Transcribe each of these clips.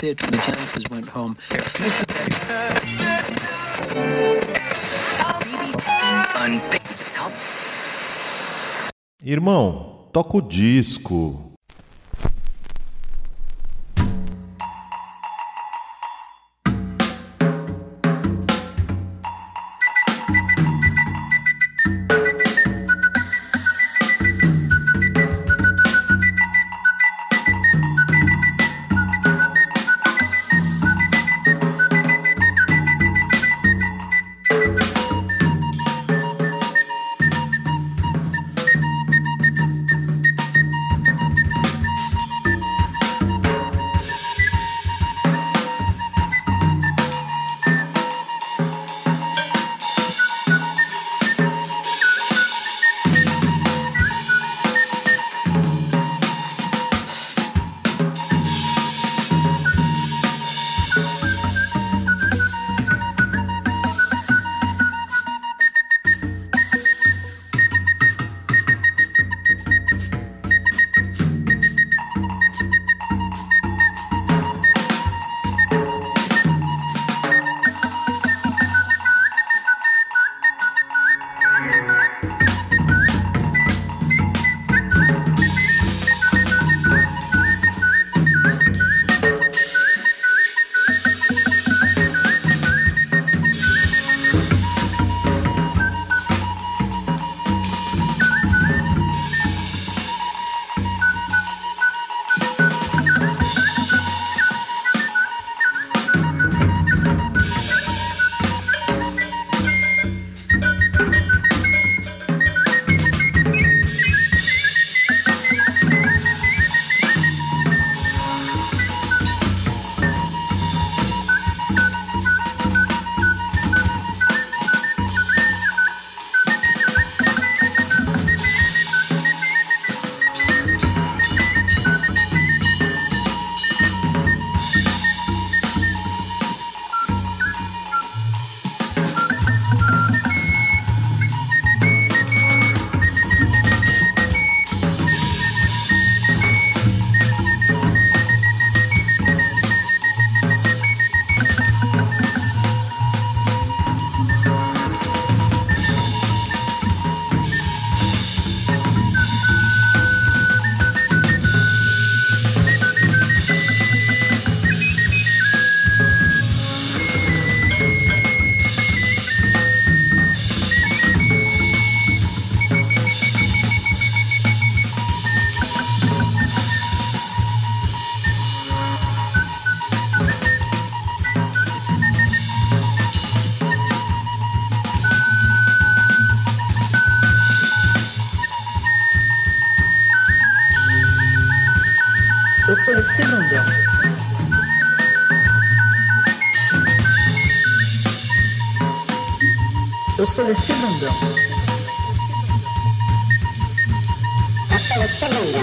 The janitors went home. Irmão, toca o disco. Eu sou de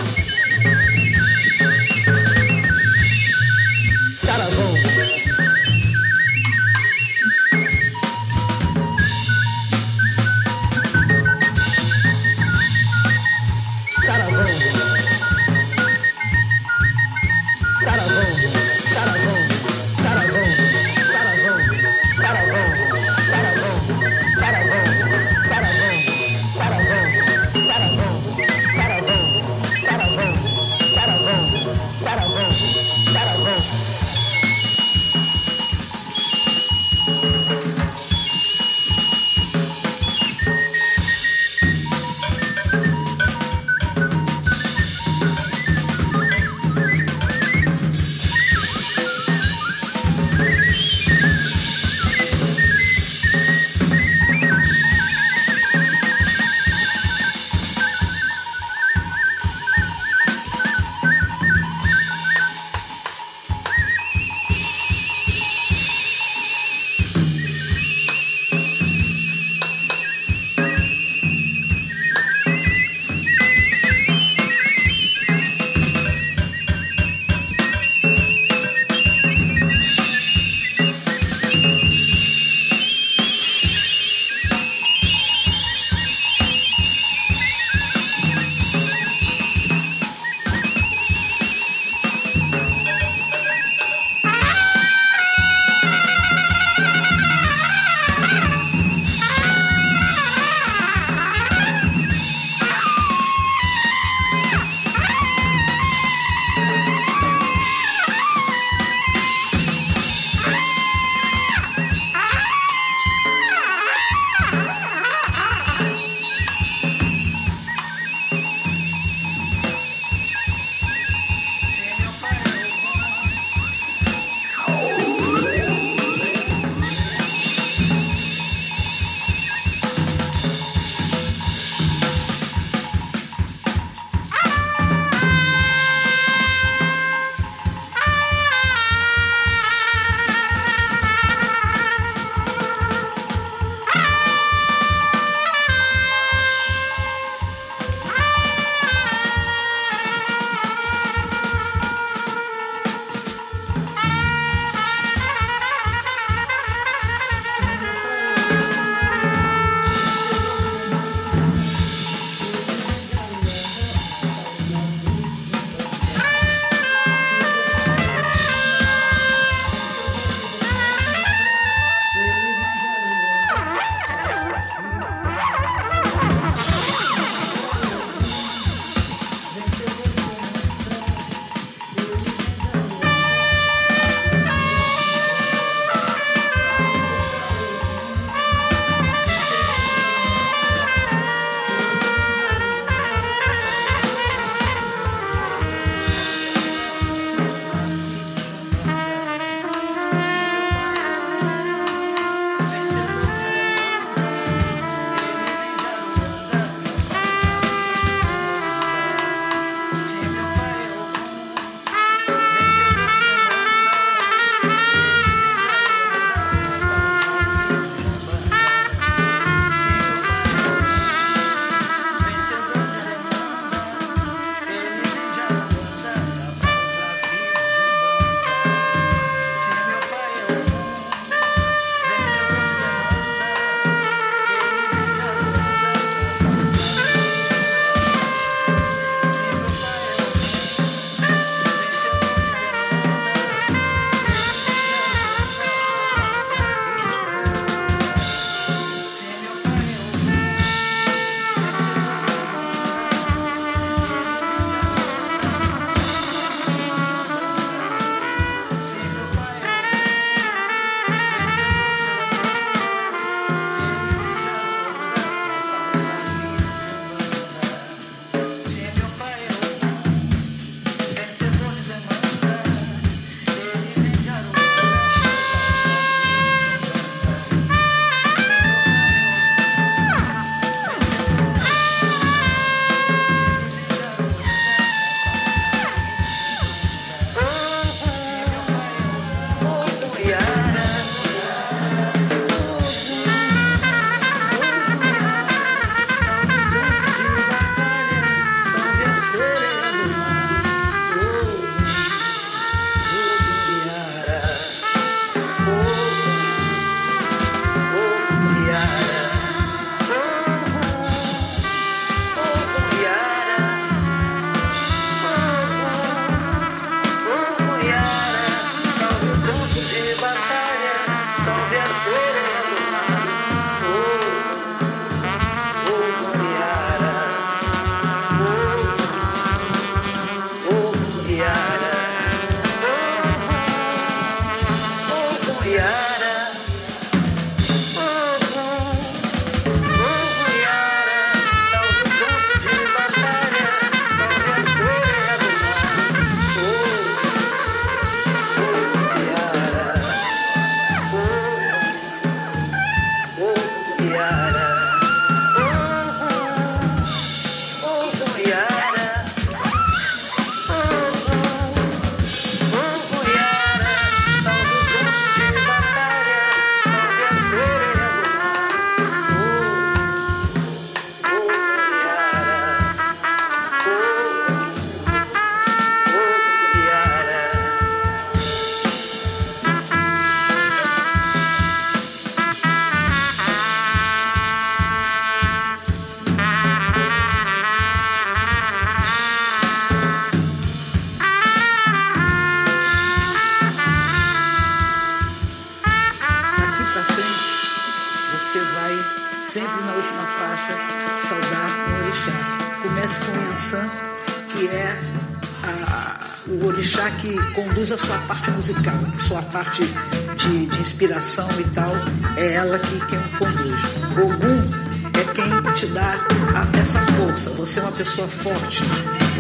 forte,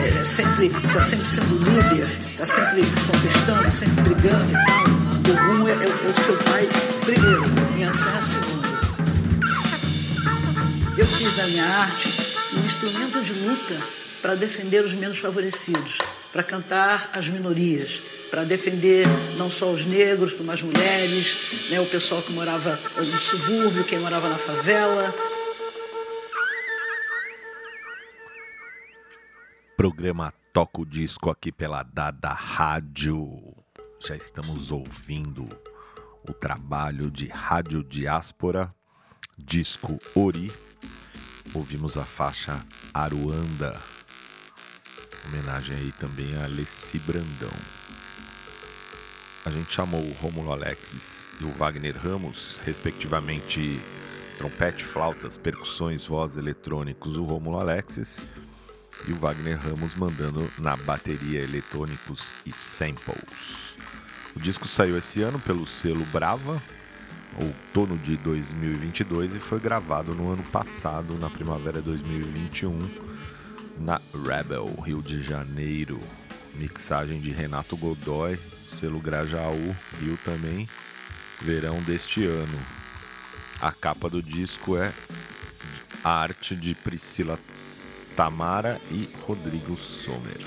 é, é sempre, está sempre sendo líder, está sempre contestando, sempre brigando e tal. Ogum é, é, é o seu pai primeiro, Yansan a segunda. Eu fiz da minha arte um instrumento de luta para defender os menos favorecidos, para cantar as minorias, para defender não só os negros, como as mulheres, né, o pessoal que morava no subúrbio, quem morava na favela. Programa Toca o Disco aqui pela Dada Rádio. Já estamos ouvindo o trabalho de Rádio Diáspora, disco Ori. Ouvimos a faixa Aruanda, homenagem aí também a Alessi Brandão. A gente chamou o Romulo Alexis e o Wagner Ramos, respectivamente trompete, flautas, percussões, voz eletrônicos, o Romulo Alexis e o Wagner Ramos mandando na bateria eletrônicos e samples. O disco saiu esse ano pelo selo Brava, outono de 2022, e foi gravado no ano passado, na primavera de 2021, na Rebel, Rio de Janeiro. Mixagem de Renato Godoy, selo Grajaú, Rio também, verão deste ano. A capa do disco é a arte de Priscila Tamara e Rodrigo Sommer.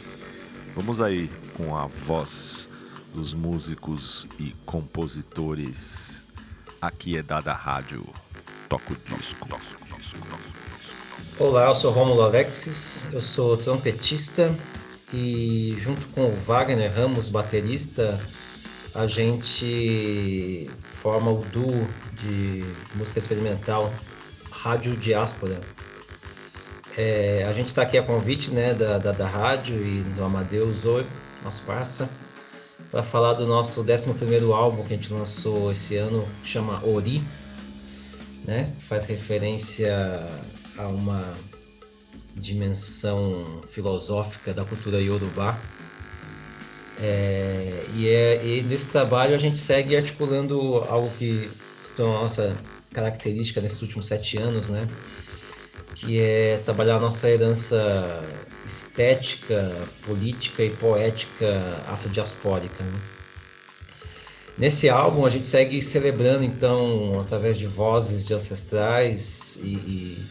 Vamos aí com a voz dos músicos e compositores. Aqui é dada rádio. Toca o disco. Olá, eu sou Romulo Alexis, eu sou trompetista e junto com o Wagner Ramos, baterista, a gente forma o duo de música experimental Rádio Diáspora é, a gente está aqui a convite né, da, da, da, rádio e do Amadeus Oi, nosso parça, para falar do nosso 11 álbum que a gente lançou esse ano, que chama Ori, né? faz referência a uma dimensão filosófica da cultura Yorubá. É, e, é, e nesse trabalho a gente segue articulando algo que se tornou nossa característica nesses últimos sete anos, né? Que é trabalhar a nossa herança estética, política e poética afrodiaspórica. Né? Nesse álbum a gente segue celebrando então através de vozes de ancestrais e, e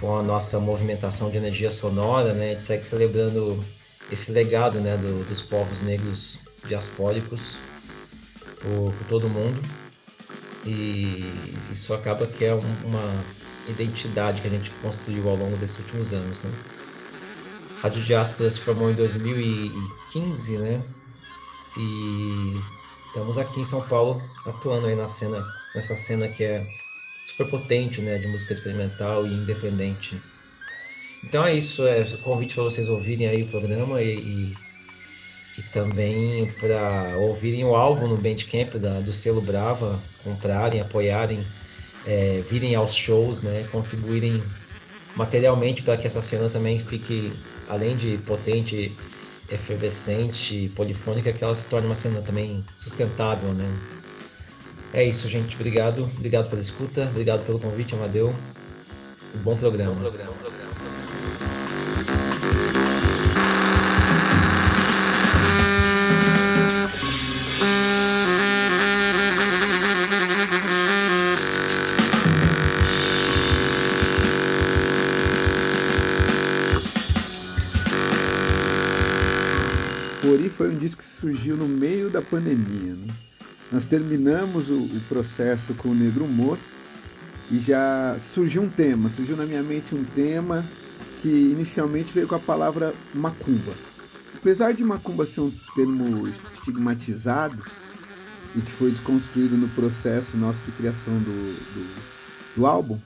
com a nossa movimentação de energia sonora, né, a gente segue celebrando esse legado né, do, dos povos negros diaspóricos por, por todo o mundo e isso acaba que é uma identidade que a gente construiu ao longo desses últimos anos. Né? Rádio Diáspora se formou em 2015, né? E estamos aqui em São Paulo atuando aí na cena, nessa cena que é super potente, né? De música experimental e independente. Então é isso, é convite para vocês ouvirem aí o programa e, e, e também para ouvirem o álbum no Bandcamp da, do selo Brava, comprarem, apoiarem é, virem aos shows, né, contribuírem materialmente para que essa cena também fique, além de potente, efervescente, polifônica, que ela se torne uma cena também sustentável, né. É isso, gente. Obrigado. Obrigado pela escuta. Obrigado pelo convite, Amadeu. Um bom programa. Bom programa. Foi um disco que surgiu no meio da pandemia. Né? Nós terminamos o, o, processo com o Negro Humor e já surgiu um tema, surgiu na minha mente um tema que inicialmente veio com a palavra macumba. Apesar de macumba ser um termo estigmatizado e que foi desconstruído no processo nosso de criação do, do, do álbum,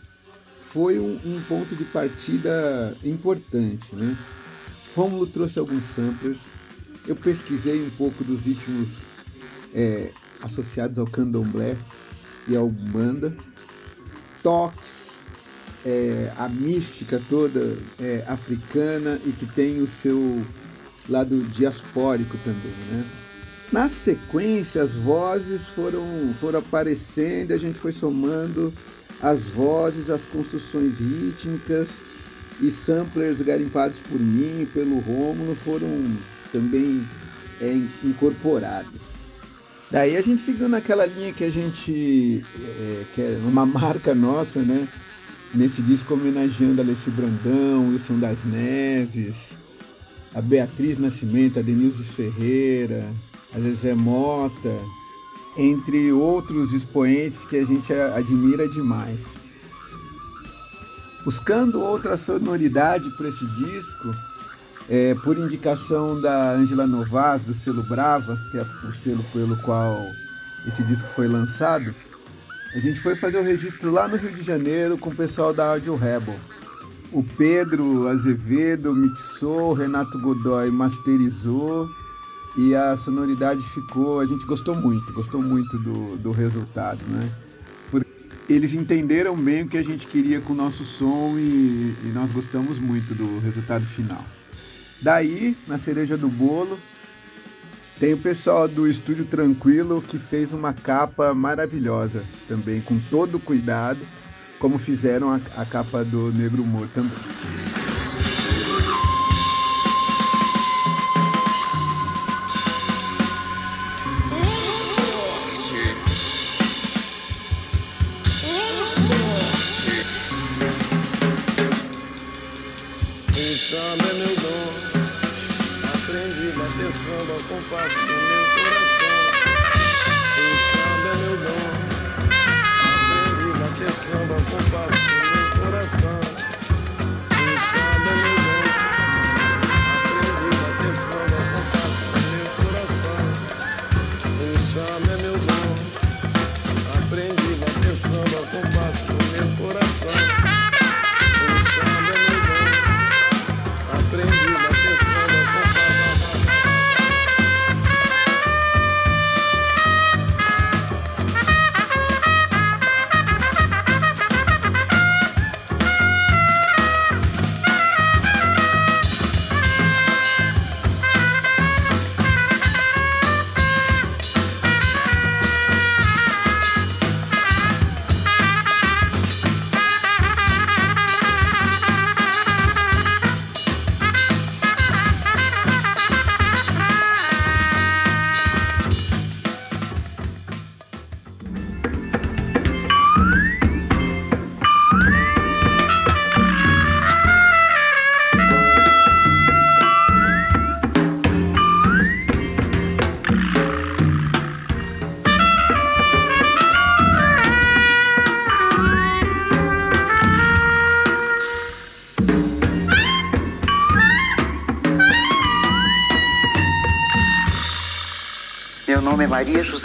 foi um, um, ponto de partida importante. Né? Rômulo trouxe alguns samplers, eu pesquisei um pouco dos ritmos é, associados ao candomblé e ao banda, toques, é, a mística toda é, africana e que tem o seu lado diaspórico também, né? Na sequência, as vozes foram, foram aparecendo, a gente foi somando as vozes, as construções rítmicas e samplers garimpados por mim pelo Rômulo foram também é, incorporados. Daí a gente seguiu naquela linha que a gente, é, que é uma marca nossa, né? Nesse disco homenageando Alessi Brandão, Wilson das Neves, a Beatriz Nascimento, a Denilson Ferreira, a Zezé Mota, entre outros expoentes que a gente admira demais. Buscando outra sonoridade para esse disco, é, por indicação da Angela Novas, do selo Brava, que é o selo pelo qual esse disco foi lançado, a gente foi fazer o registro lá no Rio de Janeiro com o pessoal da Audio Rebel. O Pedro Azevedo mixou, o Renato Godoy masterizou e a sonoridade ficou, a gente gostou muito, gostou muito do, do resultado, né? Porque eles entenderam bem o que a gente queria com o nosso som e, e nós gostamos muito do resultado final. Daí, na cereja do bolo, tem o pessoal do Estúdio Tranquilo que fez uma capa maravilhosa também, com todo cuidado, como fizeram a, a capa do Negro Humor também. Compasso do meu coração. O samba é meu dom. Aprendi a bater samba ao compasso do meu coração. O samba é meu Maria José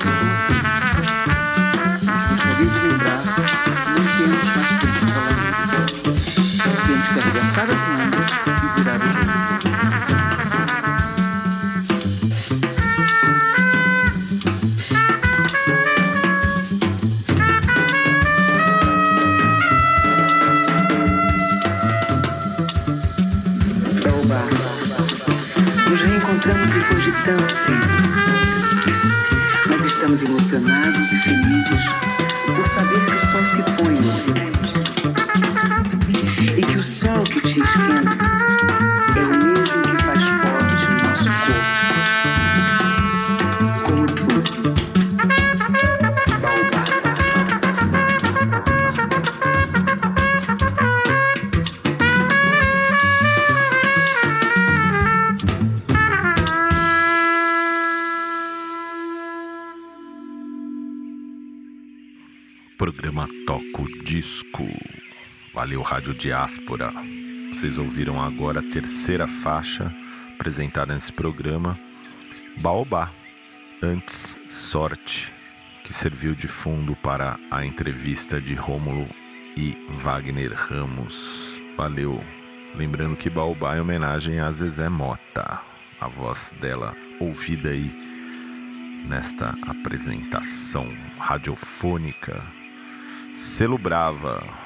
que vocês estão Diáspora. Vocês ouviram agora a terceira faixa apresentada nesse programa, Baobá. Antes, Sorte, que serviu de fundo para a entrevista de Rômulo e Wagner Ramos. Valeu. Lembrando que Baobá é homenagem a Zezé Mota, a voz dela ouvida aí nesta apresentação radiofônica. Selo Brava.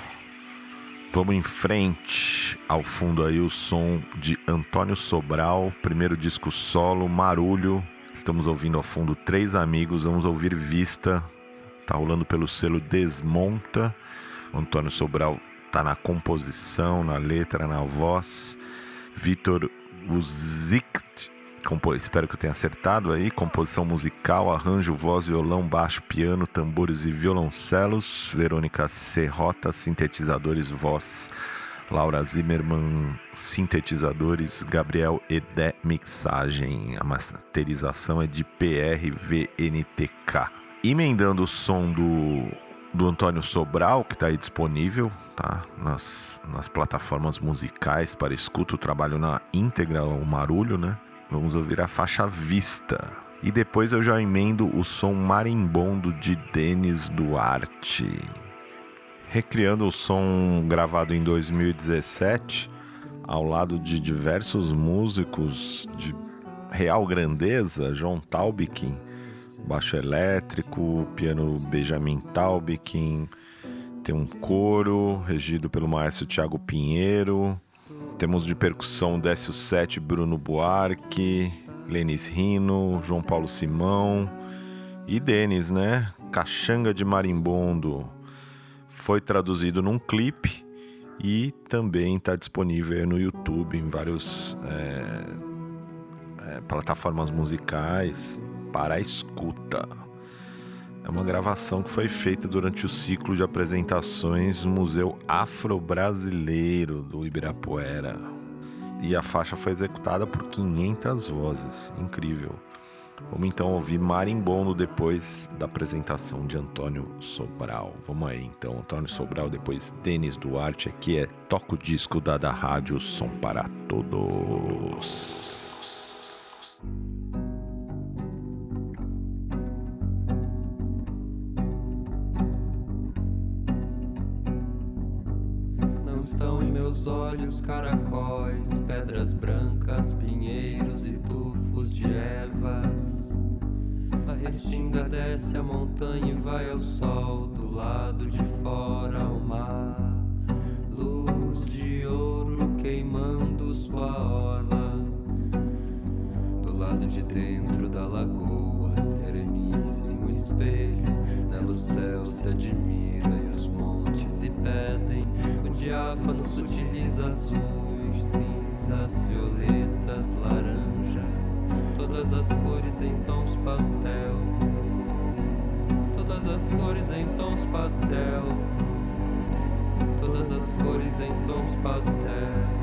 Vamos em frente. Ao fundo aí o som de Antônio Sobral, primeiro disco solo, Marulho. Estamos ouvindo ao fundo Três Amigos, vamos ouvir Vista. Tá rolando pelo selo Desmonta. O Antônio Sobral tá na composição, na letra, na voz. Vitor Uzict Compo- Espero que eu tenha acertado aí. Composição musical, arranjo, voz, violão, baixo, piano, tambores e violoncelos. Verônica Serrota, sintetizadores, voz. Laura Zimmermann, sintetizadores. Gabriel Edé, mixagem. A masterização é de PRVNTK. Emendando o som do, do Antônio Sobral, que está aí disponível tá? nas, nas plataformas musicais para escuta o trabalho na íntegra, o Marulho, né? Vamos ouvir a faixa Vista. E depois eu já emendo o som marimbondo de Denis Duarte. Recriando o som gravado em 2017, ao lado de diversos músicos de real grandeza, João Taubikin, baixo elétrico, piano Benjamin Taubikin, tem um coro regido pelo maestro Tiago Pinheiro, temos de percussão Décio Sete, Bruno Buarque, Lenis Rino, João Paulo Simão e Denis, né? Caxanga de Marimbondo. Foi traduzido num clipe e também está disponível no YouTube em várias plataformas musicais para escuta. É uma gravação que foi feita durante o ciclo de apresentações no Museu Afro-Brasileiro do Ibirapuera. E a faixa foi executada por 500 vozes. Incrível. Vamos então ouvir Marimbondo depois da apresentação de Antônio Sobral. Vamos aí então, Antônio Sobral, depois Denis Duarte. Aqui é Toca o Disco da, da Rádio Som para Todos. Estão em meus olhos caracóis, pedras brancas, pinheiros e tufos de ervas. A restinga desce a montanha e vai ao sol, em tons pastéis.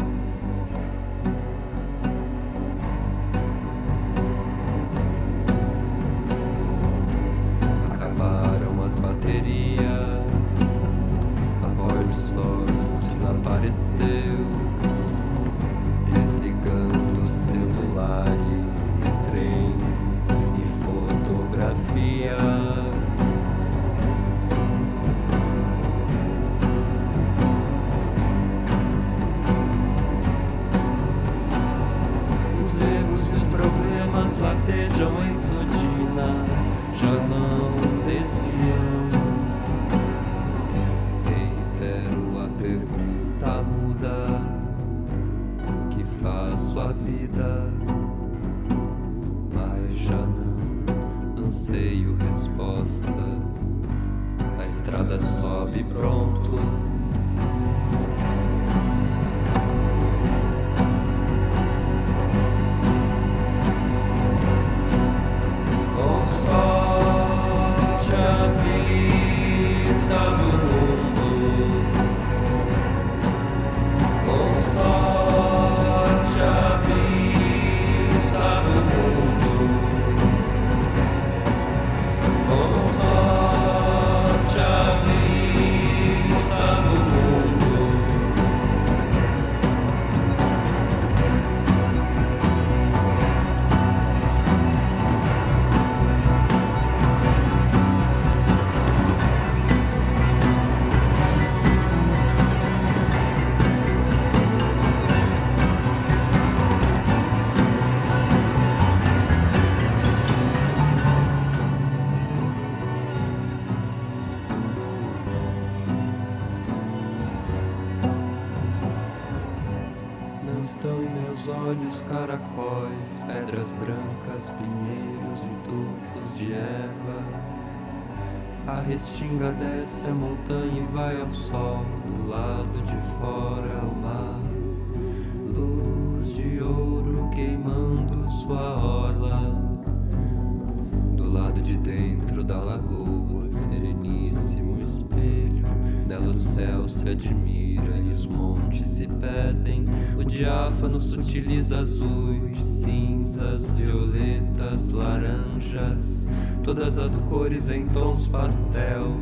utiliza azuis, cinzas, violetas, laranjas, todas as cores em tons pastel.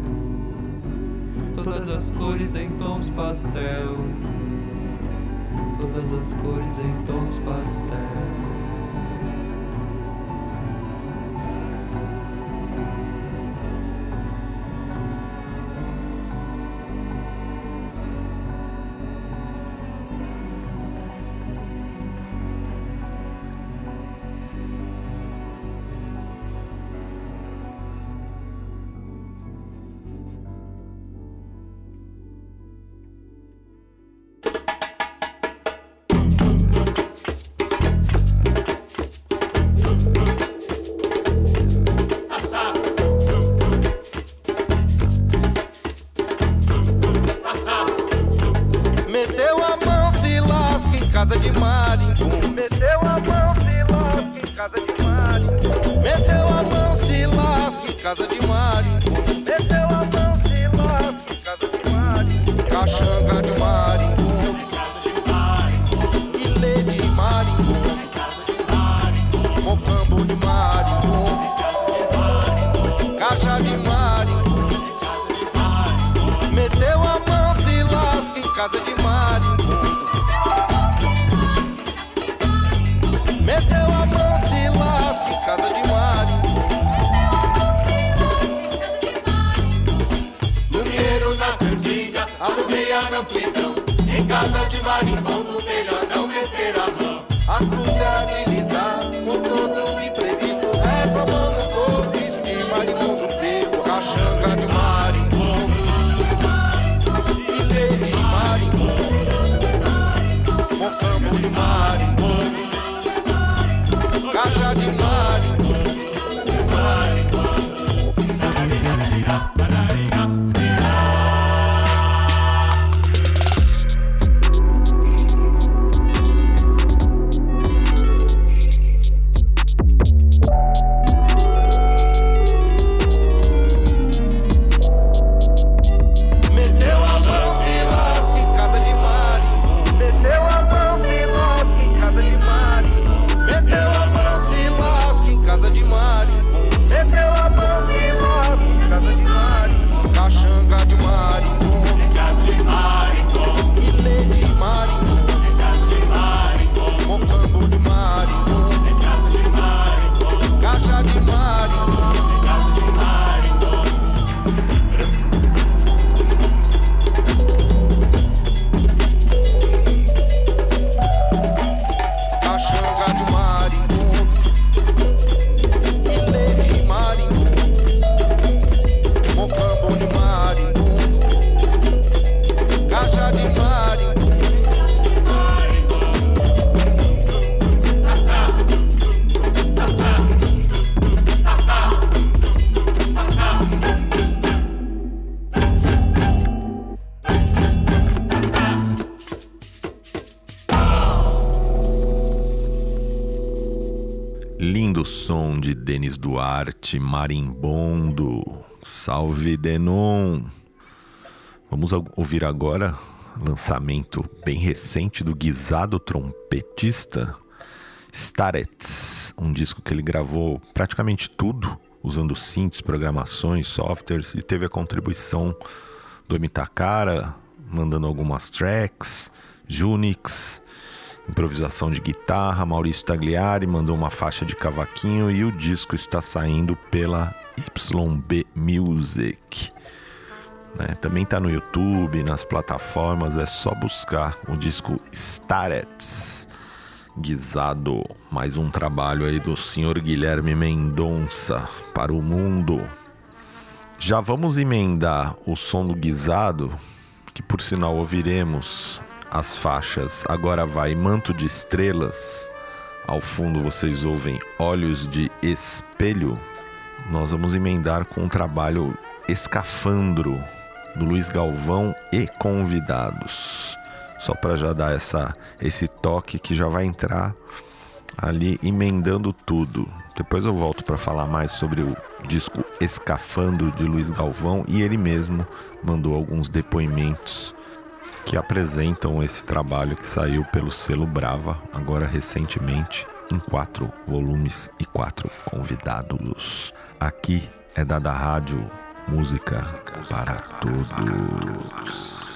Todas as cores em tons pastel. Todas as cores em tons pastel. Duarte, Marimbondo. Salve Denon. Vamos ouvir agora lançamento bem recente do guisado trompetista Starets, um disco que ele gravou praticamente tudo usando synths, programações, softwares e teve a contribuição do Emitakara, mandando algumas tracks, Junix, improvisação de guitarra, Maurício Tagliari mandou uma faixa de cavaquinho e o disco está saindo pela YB Music. né? Também está no YouTube, nas plataformas, é só buscar o disco Starets. Guisado, mais um trabalho aí do senhor Guilherme Mendonça para o mundo. Já vamos emendar o som do guisado, que por sinal ouviremos as faixas Agora Vai Manto de Estrelas. Ao fundo vocês ouvem Olhos de Espelho. Nós vamos emendar com o trabalho Escafandro, do Luiz Galvão e convidados. Só para já dar essa, esse toque que já vai entrar ali emendando tudo. Depois eu volto para falar mais sobre o disco Escafandro de Luiz Galvão e ele mesmo mandou alguns depoimentos que apresentam esse trabalho que saiu pelo selo Brava, agora recentemente, em quatro volumes e quatro convidados. Aqui é da rádio Música para Todos.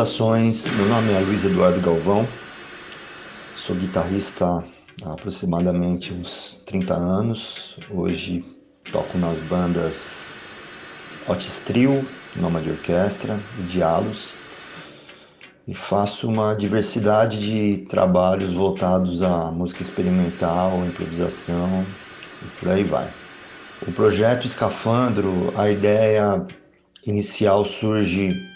Saudações, meu nome é Luiz Eduardo Galvão, sou guitarrista há aproximadamente uns 30 anos. Hoje toco nas bandas Otis Trio, Noma de Orquestra e Dialos e faço uma diversidade de trabalhos voltados à música experimental, improvisação e por aí vai. O projeto Escafandro, a ideia inicial surge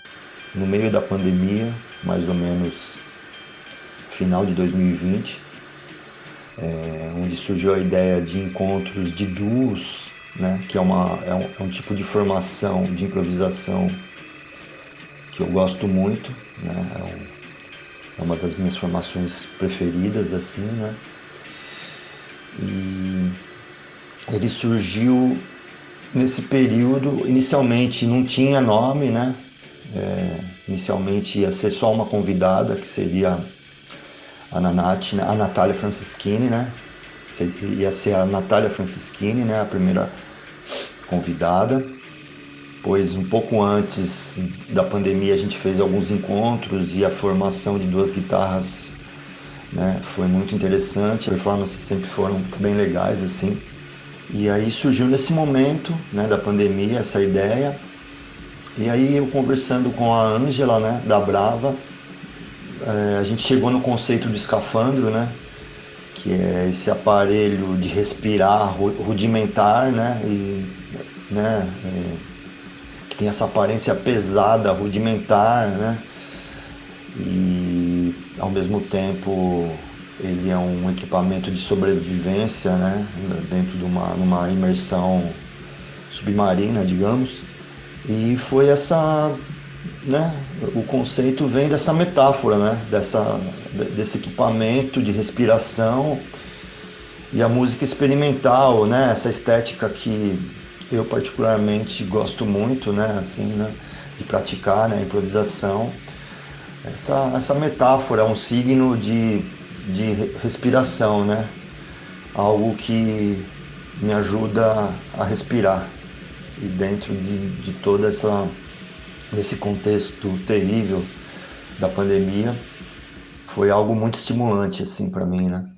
no meio da pandemia, mais ou menos final de 2020, é, onde surgiu a ideia de encontros de duos, né, que é, uma, é, um, é um tipo de formação de improvisação que eu gosto muito, né, é, um, é uma das minhas formações preferidas, assim, né, e ele surgiu nesse período, inicialmente não tinha nome, né, é, inicialmente ia ser só uma convidada, que seria a, Nanate, a Natália Francischini, né? Ia ser a Natália Francischini, né? A primeira convidada. Pois um pouco antes da pandemia a gente fez alguns encontros e a formação de duas guitarras né, foi muito interessante. As performances sempre foram bem legais assim. E aí surgiu nesse momento né, da pandemia essa ideia e aí eu conversando com a Ângela, né, da Brava, é, a gente chegou no conceito do escafandro, né, que é esse aparelho de respirar rudimentar, né, e, né, é, que tem essa aparência pesada, rudimentar, né, e ao mesmo tempo ele é um equipamento de sobrevivência, né, dentro de uma, uma imersão submarina, digamos. E foi essa, né, o conceito vem dessa metáfora, né, dessa, desse equipamento de respiração e a música experimental, né, essa estética que eu particularmente gosto muito, né, assim, né, de praticar, né, improvisação. Essa, essa metáfora um signo de, de respiração, né, algo que me ajuda a respirar e dentro de, de toda essa nesse contexto terrível da pandemia foi algo muito estimulante assim para mim, né?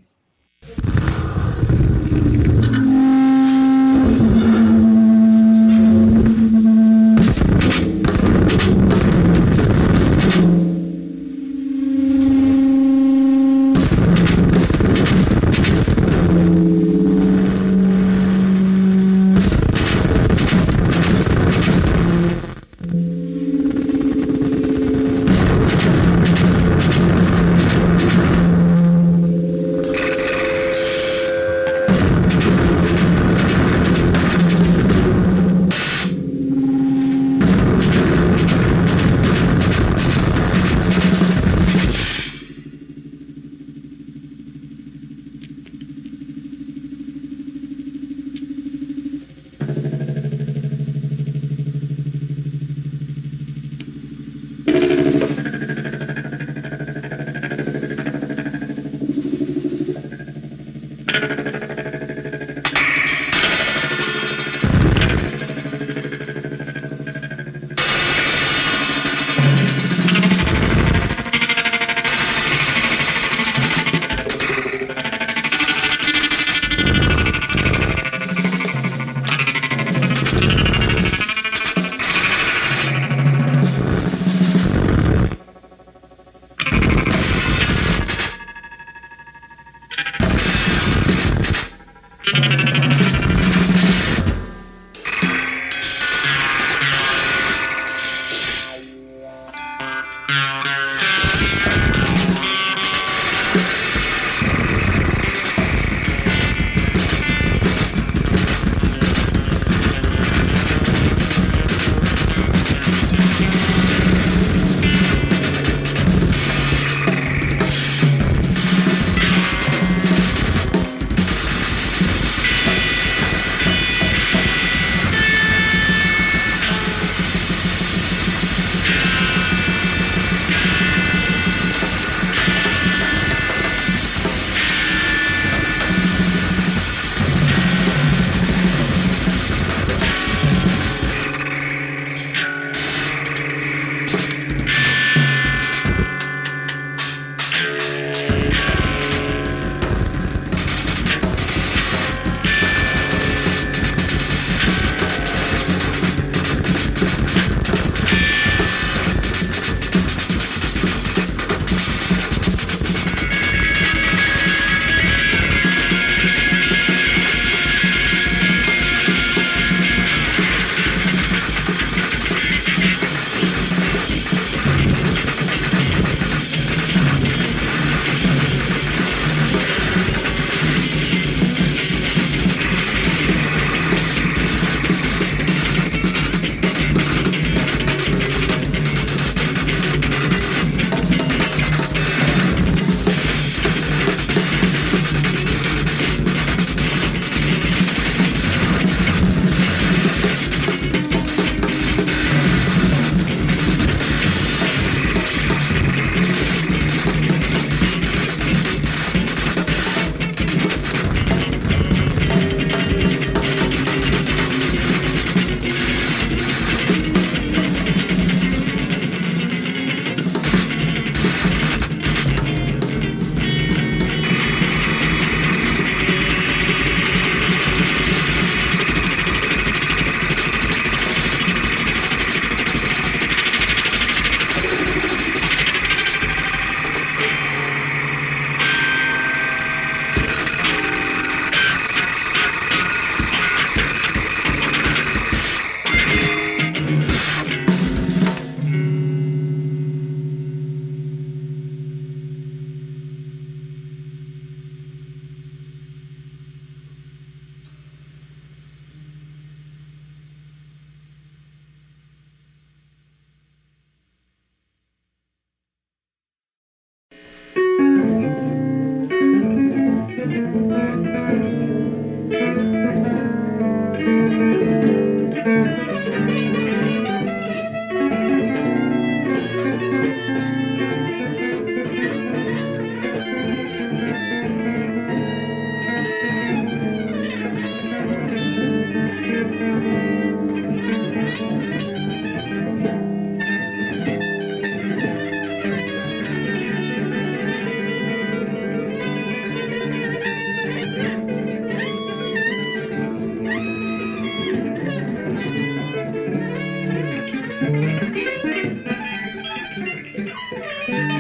É,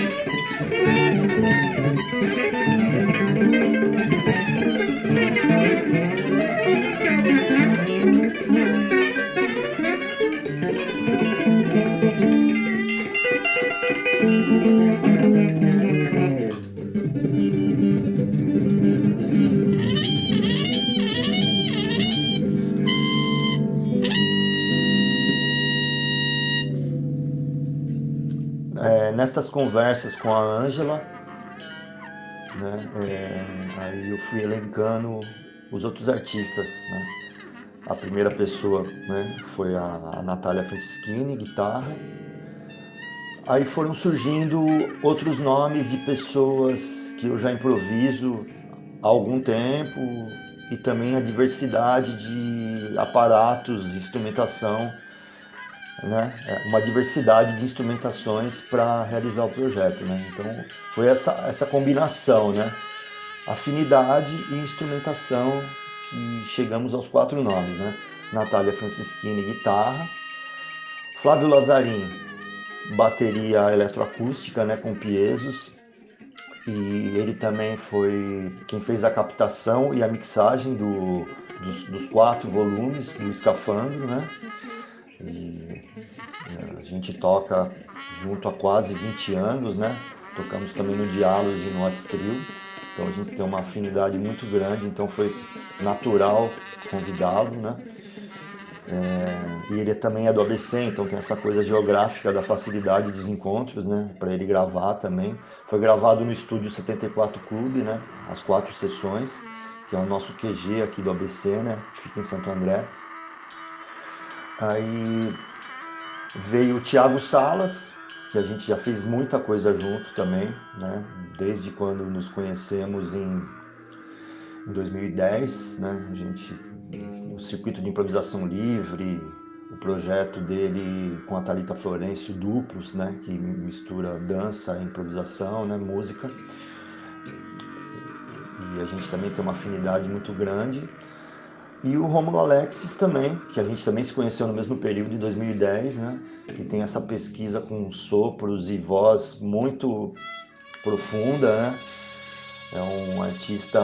nestas conversas com a Ângela, né, é, aí eu fui elencando os outros artistas, né? A primeira pessoa né, foi a, a Natália Francischini, guitarra. Aí foram surgindo outros nomes de pessoas que eu já improviso há algum tempo e também a diversidade de aparatos, instrumentação, né? Uma diversidade de instrumentações para realizar o projeto. Né? Então foi essa, essa combinação, né? afinidade e instrumentação que chegamos aos quatro nomes. Né? Natália Francischini, guitarra, Flávio Lazarin, bateria eletroacústica né, com piesos, e ele também foi quem fez a captação e a mixagem do, dos, dos quatro volumes do Escafandro, né? E a gente toca junto há quase 20 anos, né? Tocamos também no Diálogos e no Hot Trio, então a gente tem uma afinidade muito grande, então foi natural convidá-lo, né? É, e ele também é do ABC, então tem essa coisa geográfica da facilidade dos encontros, né? Para ele gravar também. Foi gravado no estúdio 74 Clube, né? As quatro sessões, que é o nosso QG aqui do ABC, né? Que fica em Santo André. Aí veio o Thiago Salas, que a gente já fez muita coisa junto também, né? Desde quando nos conhecemos em, em 2010, né? A gente o circuito de improvisação livre, o projeto dele com a Talita Florencio Duplos, né, que mistura dança, improvisação, né, música. E a gente também tem uma afinidade muito grande. E o Romulo Alexis também, que a gente também se conheceu no mesmo período, em 2010, né, que tem essa pesquisa com sopros e voz muito profunda, né? É um artista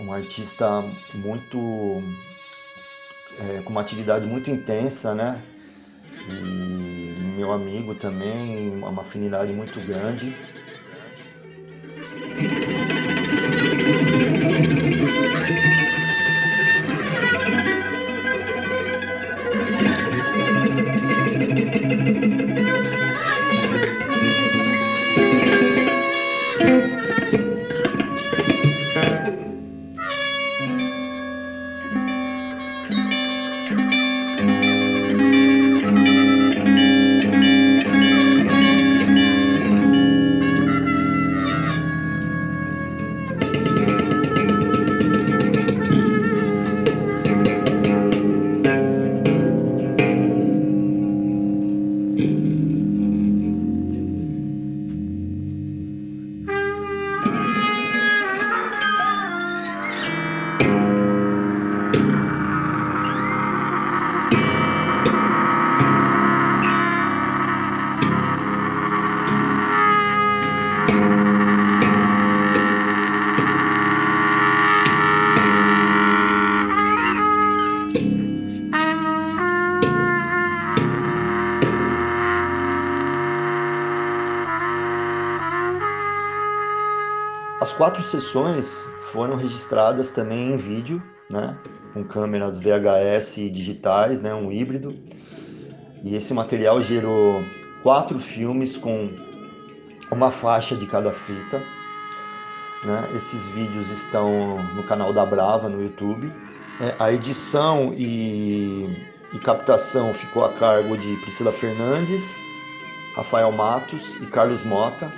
um artista muito é, com uma atividade muito intensa, né? E meu amigo também, uma afinidade muito grande. Quatro sessões foram registradas também em vídeo, né, com câmeras VHS digitais, né, um híbrido. E esse material gerou quatro filmes com uma faixa de cada fita. Né? Esses vídeos estão no canal da Brava no YouTube. É, a edição e, e captação ficou a cargo de Priscila Fernandes, Rafael Matos e Carlos Mota.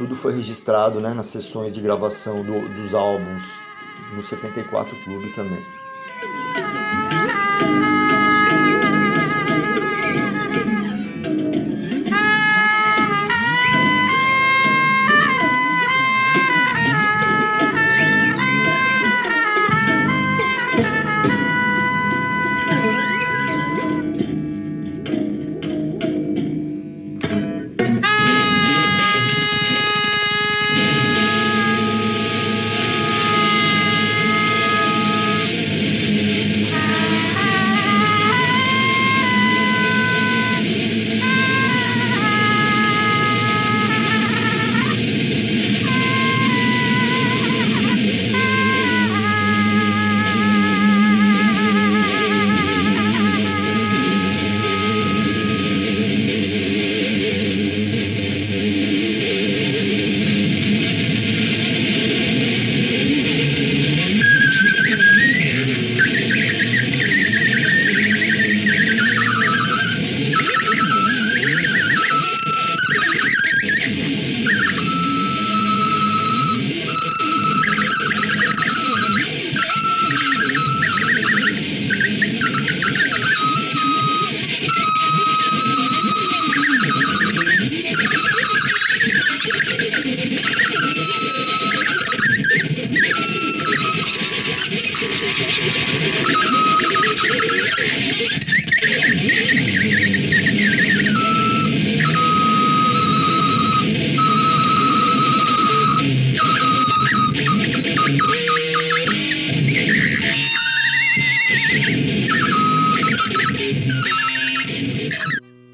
Tudo foi registrado né, nas sessões de gravação do, dos álbuns no 74 Clube também.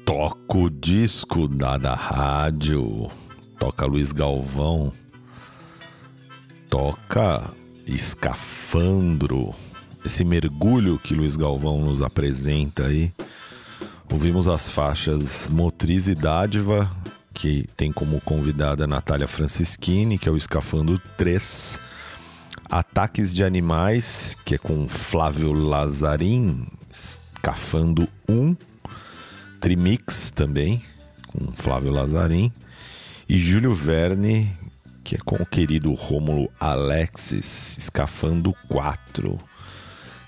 Toca o disco da, da rádio. Toca Luiz Galvão. Toca Escafandro. Esse mergulho que Luiz Galvão nos apresenta aí. Ouvimos as faixas Motriz e Dádiva, que tem como convidada a Natália Francischini, que é o Escafandro 3. Ataques de Animais, que é com Flávio Lazarim, Escafando 1. Trimix também, com Flávio Lazarim. E Júlio Verne, que é com o querido Rômulo Alexis, Escafando 4.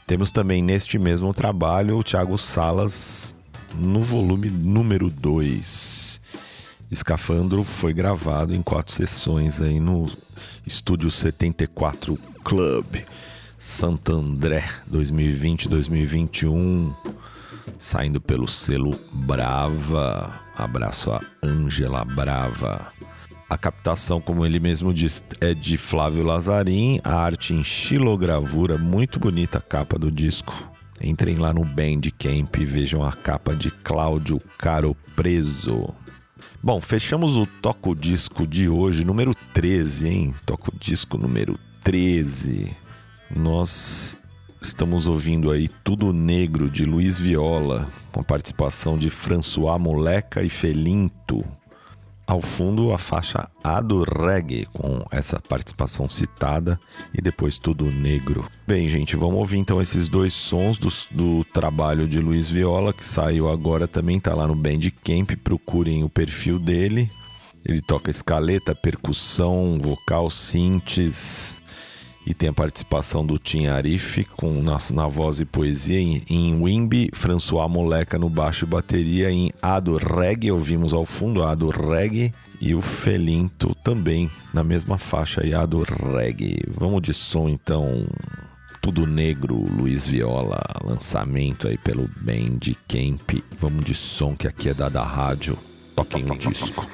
Temos também neste mesmo trabalho o Thiago Salas no volume número 2. Escafandro foi gravado em quatro sessões aí no Estúdio 74 Club, Santo André, 2020-2021, saindo pelo selo Brava. Abraço a Ângela Brava. A captação, como ele mesmo diz, é de Flávio Lazarim, a arte em xilogravura, muito bonita a capa do disco. Entrem lá no Bandcamp e vejam a capa de Cláudio Caro Preso. Bom, fechamos o Toco Disco de hoje, número 13, hein? Toco Disco número 13. Nós estamos ouvindo aí Tudo Negro de Luiz Viola, com a participação de François Moleca e Felinto. Ao fundo, a faixa A do Reggae, com essa participação citada, e depois Tudo Negro. Bem, gente, vamos ouvir então esses dois sons do, do trabalho de Luiz Viola, que saiu agora também, tá lá no Bandcamp, procurem o perfil dele. Ele toca escaleta, percussão, vocal, synths, e tem a participação do Tim Arif com na, na voz e poesia em, em Wimby, François Moleca no baixo e bateria, em Ado Reggae, ouvimos ao fundo Ado Reggae e o Felinto também na mesma faixa aí, Ado Reggae. Vamos de som então, tudo negro, Luiz Viola, lançamento aí pelo Bandcamp. Vamos de som que aqui é da da rádio, toquem o disco.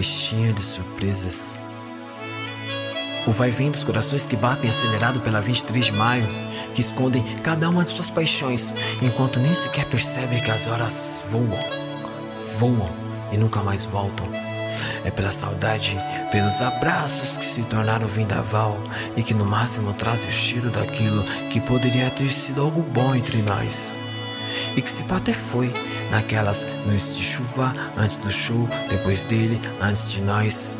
Caixinha de surpresas. O vai-vem dos corações que batem acelerado pela 23 de maio, que escondem cada uma de suas paixões, enquanto nem sequer percebem que as horas voam, voam e nunca mais voltam. É pela saudade, pelos abraços que se tornaram vendaval e que no máximo trazem o cheiro daquilo que poderia ter sido algo bom entre nós. E que se até foi, naquelas noites de chuva, antes do show, depois dele, antes de nós.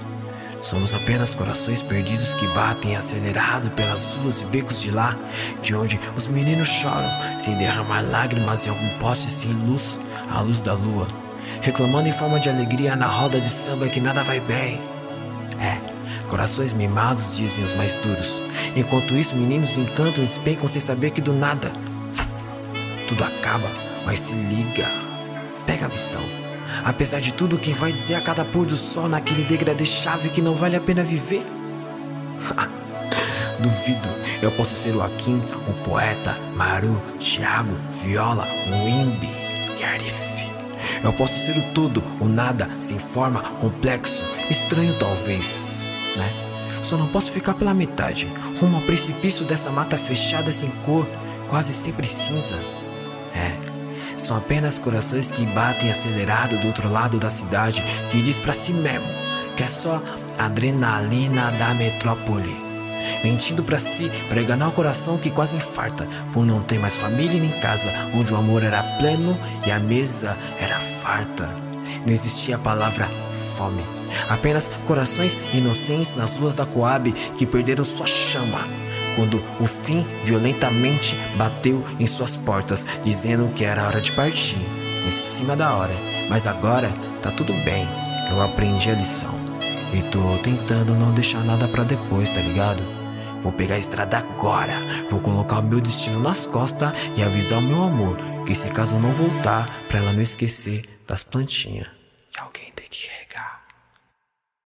Somos apenas corações perdidos que batem acelerado pelas ruas e becos de lá, de onde os meninos choram, sem derramar lágrimas em algum poste sem luz, a luz da lua, reclamando em forma de alegria na roda de samba que nada vai bem. É, corações mimados, dizem os mais duros. Enquanto isso, meninos encantam e despencam sem saber que do nada tudo acaba, mas se liga, pega a visão. Apesar de tudo, quem vai dizer a cada pôr do sol naquele degradê chave que não vale a pena viver? Duvido, eu posso ser o Akin, o poeta, Maru, Thiago, Viola, o Imbi e Arif. Eu posso ser o tudo, o nada, sem forma, complexo, estranho talvez, né? Só não posso ficar pela metade, rumo ao precipício dessa mata fechada sem cor, quase sempre cinza. É, são apenas corações que batem acelerado do outro lado da cidade, que diz pra si mesmo que é só adrenalina da metrópole. Mentindo pra si, pra enganar o coração que quase infarta, por não ter mais família nem casa, onde o amor era pleno e a mesa era farta. Não existia a palavra fome. Apenas corações inocentes nas ruas da Coab que perderam sua chama quando o fim violentamente bateu em suas portas, dizendo que era hora de partir, em cima da hora. Mas agora tá tudo bem, eu aprendi a lição. E tô tentando não deixar nada para depois, tá ligado? Vou pegar a estrada agora, vou colocar o meu destino nas costas e avisar o meu amor que se caso não voltar, pra ela não esquecer das plantinhas.